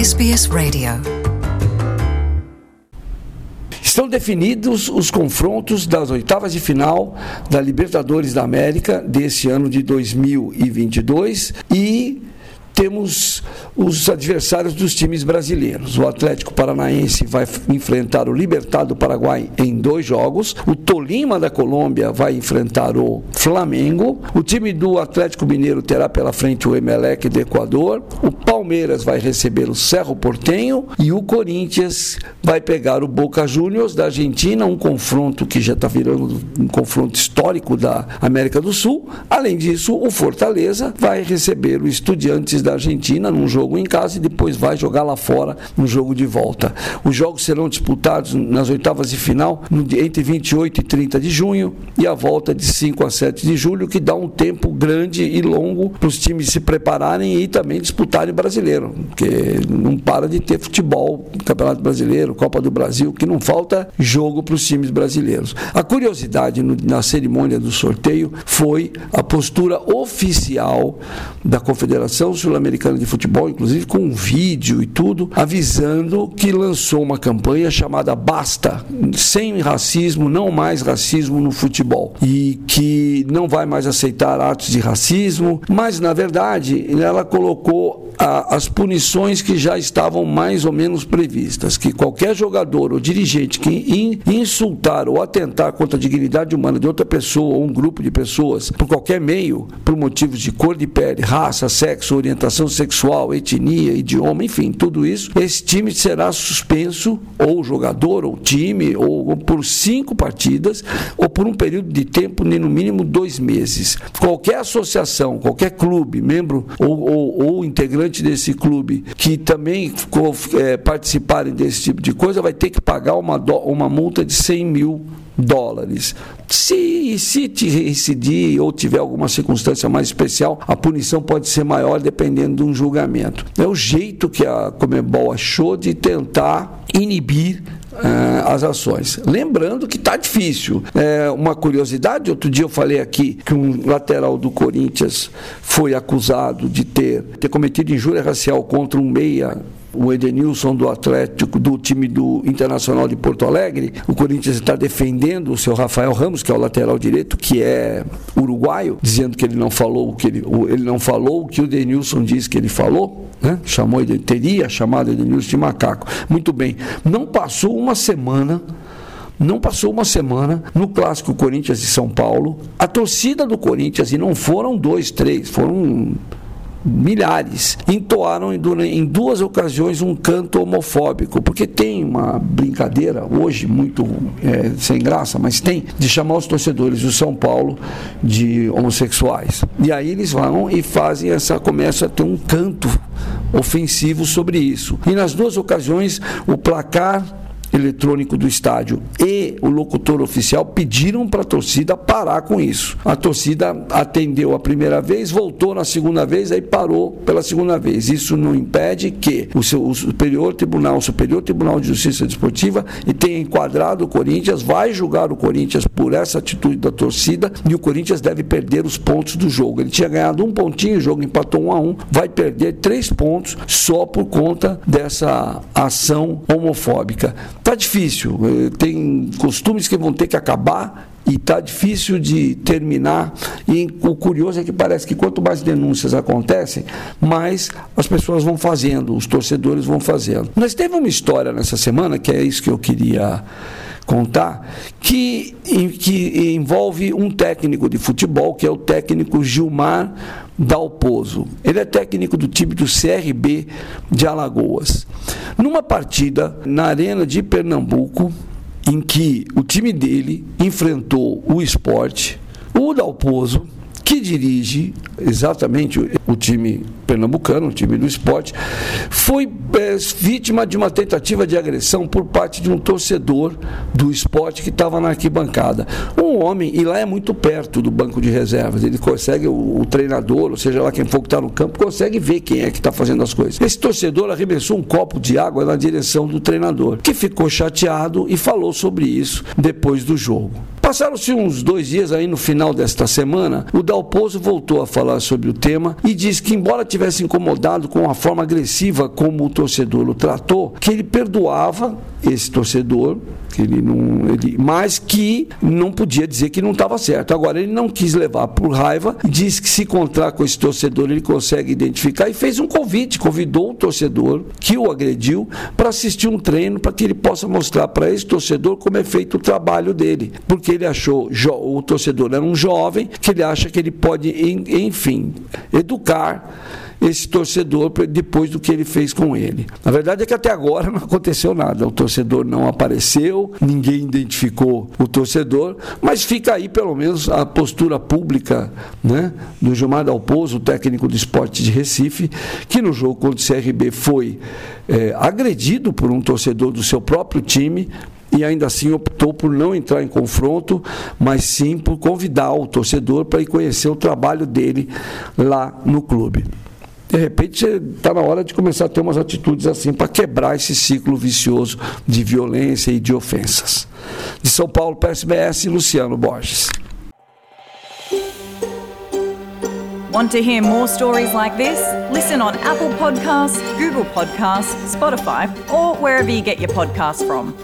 SBS Radio. Estão definidos os confrontos das oitavas de final da Libertadores da América desse ano de 2022 e temos os adversários dos times brasileiros. O Atlético Paranaense vai enfrentar o Libertad do Paraguai em dois jogos. O Tolima da Colômbia vai enfrentar o Flamengo. O time do Atlético Mineiro terá pela frente o Emelec do Equador. O Palmeiras vai receber o Cerro Portenho e o Corinthians vai pegar o Boca Juniors da Argentina, um confronto que já está virando um confronto histórico da América do Sul. Além disso, o Fortaleza vai receber o Estudiantes da Argentina num jogo em casa e depois vai jogar lá fora no jogo de volta. Os jogos serão disputados nas oitavas de final entre 28 e 30 de junho e a volta de 5 a 7 de julho, que dá um tempo grande e longo para os times se prepararem e também disputarem o brasileiro, porque não para de ter futebol, Campeonato Brasileiro, Copa do Brasil, que não falta jogo para os times brasileiros. A curiosidade no, na cerimônia do sorteio foi a postura oficial da Confederação Sul Sul-Americana de Futebol, inclusive com um vídeo e tudo, avisando que lançou uma campanha chamada Basta, sem racismo, não mais racismo no futebol. E que não vai mais aceitar atos de racismo, mas na verdade ela colocou a, as punições que já estavam mais ou menos previstas, que qualquer jogador ou dirigente que in, insultar ou atentar contra a dignidade humana de outra pessoa ou um grupo de pessoas por qualquer meio, por motivos de cor de pele, raça, sexo, orientação sexual, etnia, idioma, enfim, tudo isso, esse time será suspenso, ou jogador, ou time, ou, ou por cinco partidas, ou por um período de tempo de no mínimo dois meses. Qualquer associação, qualquer clube, membro ou, ou, ou integrante desse clube, que também é, participarem desse tipo de coisa, vai ter que pagar uma, uma multa de 100 mil dólares. Se, se te reincidir ou tiver alguma circunstância mais especial, a punição pode ser maior dependendo de um julgamento. É o jeito que a Comebol achou de tentar inibir Uh, as ações. Lembrando que está difícil. É, uma curiosidade, outro dia eu falei aqui que um lateral do Corinthians foi acusado de ter, ter cometido injúria racial contra um meia o Edenilson do Atlético, do time do Internacional de Porto Alegre. O Corinthians está defendendo o seu Rafael Ramos, que é o lateral direito, que é uruguaio, dizendo que ele não falou o que ele, ele não falou o que o Edenilson diz que ele falou, né? Chamou ele, teria chamado Edenilson de macaco. Muito bem. Não passou uma semana não passou uma semana no clássico Corinthians e São Paulo. A torcida do Corinthians, e não foram dois, três, foram milhares, entoaram em duas ocasiões um canto homofóbico, porque tem uma brincadeira, hoje muito é, sem graça, mas tem, de chamar os torcedores do São Paulo de homossexuais. E aí eles vão e fazem essa, começa a ter um canto ofensivo sobre isso. E nas duas ocasiões, o placar eletrônico do estádio e o locutor oficial pediram para a torcida parar com isso. A torcida atendeu a primeira vez, voltou na segunda vez, aí parou pela segunda vez. Isso não impede que o, seu, o Superior Tribunal, o Superior Tribunal de Justiça Desportiva, e tenha enquadrado o Corinthians, vai julgar o Corinthians por essa atitude da torcida e o Corinthians deve perder os pontos do jogo. Ele tinha ganhado um pontinho, o jogo empatou um a um, vai perder três pontos só por conta dessa ação homofóbica. Tá difícil, eh, tem costumes que vão ter que acabar e está difícil de terminar. E o curioso é que parece que quanto mais denúncias acontecem, mais as pessoas vão fazendo, os torcedores vão fazendo. Mas teve uma história nessa semana, que é isso que eu queria contar, que, que envolve um técnico de futebol, que é o técnico Gilmar Dalpozo. Ele é técnico do time do CRB de Alagoas. Numa partida na Arena de Pernambuco, em que o time dele enfrentou o esporte, o Dalpozo, que dirige exatamente o time pernambucano, o time do esporte, foi é, vítima de uma tentativa de agressão por parte de um torcedor do esporte que estava na arquibancada. Um homem, e lá é muito perto do banco de reservas, ele consegue, o, o treinador, ou seja lá quem for que está no campo, consegue ver quem é que está fazendo as coisas. Esse torcedor arremessou um copo de água na direção do treinador, que ficou chateado e falou sobre isso depois do jogo. Passaram-se uns dois dias aí no final desta semana, o Dalpozo voltou a falar sobre o tema e disse que, embora tivesse incomodado com a forma agressiva como o torcedor o tratou, que ele perdoava esse torcedor, ele não, ele, mas que não podia dizer que não estava certo. Agora, ele não quis levar por raiva, disse que se encontrar com esse torcedor ele consegue identificar e fez um convite, convidou o torcedor que o agrediu para assistir um treino para que ele possa mostrar para esse torcedor como é feito o trabalho dele, porque ele achou o torcedor era um jovem que ele acha que ele pode, enfim, educar esse torcedor depois do que ele fez com ele. Na verdade é que até agora não aconteceu nada. O torcedor não apareceu, ninguém identificou o torcedor, mas fica aí pelo menos a postura pública né, do Gilmar Dalpozo, técnico do esporte de Recife, que no jogo contra o CRB foi é, agredido por um torcedor do seu próprio time, e ainda assim optou por não entrar em confronto, mas sim por convidar o torcedor para ir conhecer o trabalho dele lá no clube de repente está na hora de começar a ter umas atitudes assim para quebrar esse ciclo vicioso de violência e de ofensas. De São Paulo para SBS, Luciano Borges. Want to hear more stories like this? Listen on Apple Podcasts, Google Podcasts, Spotify, or wherever you get your podcasts from.